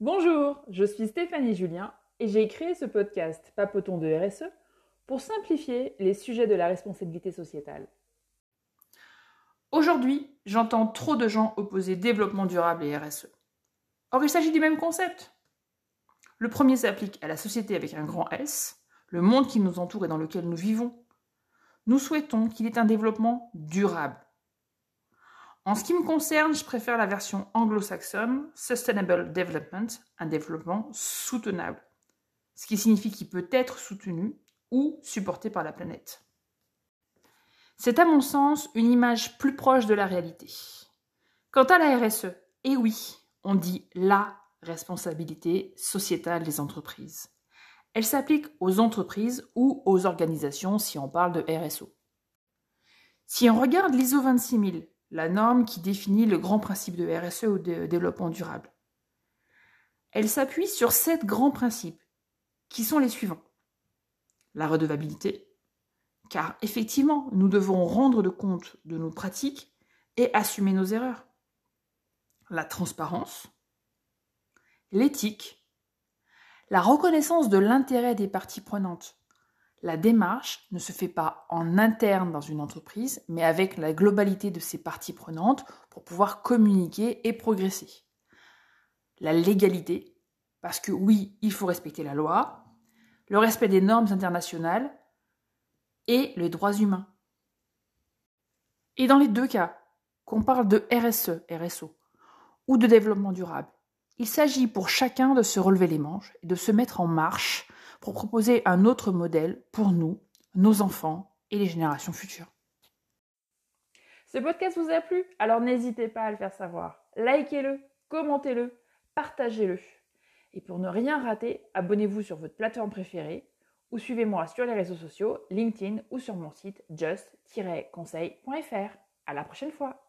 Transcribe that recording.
Bonjour, je suis Stéphanie Julien et j'ai créé ce podcast Papotons de RSE pour simplifier les sujets de la responsabilité sociétale. Aujourd'hui, j'entends trop de gens opposer développement durable et RSE. Or, il s'agit du même concept. Le premier s'applique à la société avec un grand S, le monde qui nous entoure et dans lequel nous vivons. Nous souhaitons qu'il ait un développement durable. En ce qui me concerne, je préfère la version anglo-saxonne, Sustainable Development, un développement soutenable, ce qui signifie qu'il peut être soutenu ou supporté par la planète. C'est à mon sens une image plus proche de la réalité. Quant à la RSE, eh oui, on dit la responsabilité sociétale des entreprises. Elle s'applique aux entreprises ou aux organisations si on parle de RSO. Si on regarde l'ISO 26000, la norme qui définit le grand principe de RSE ou de développement durable. Elle s'appuie sur sept grands principes, qui sont les suivants. La redevabilité, car effectivement, nous devons rendre compte de nos pratiques et assumer nos erreurs. La transparence, l'éthique, la reconnaissance de l'intérêt des parties prenantes, la démarche ne se fait pas en interne dans une entreprise, mais avec la globalité de ses parties prenantes pour pouvoir communiquer et progresser. La légalité, parce que oui, il faut respecter la loi, le respect des normes internationales et les droits humains. Et dans les deux cas, qu'on parle de RSE, RSO, ou de développement durable, il s'agit pour chacun de se relever les manches et de se mettre en marche pour proposer un autre modèle pour nous, nos enfants et les générations futures. Ce podcast vous a plu? Alors n'hésitez pas à le faire savoir. Likez-le, commentez-le, partagez-le. Et pour ne rien rater, abonnez-vous sur votre plateforme préférée ou suivez-moi sur les réseaux sociaux, LinkedIn ou sur mon site just-conseil.fr. À la prochaine fois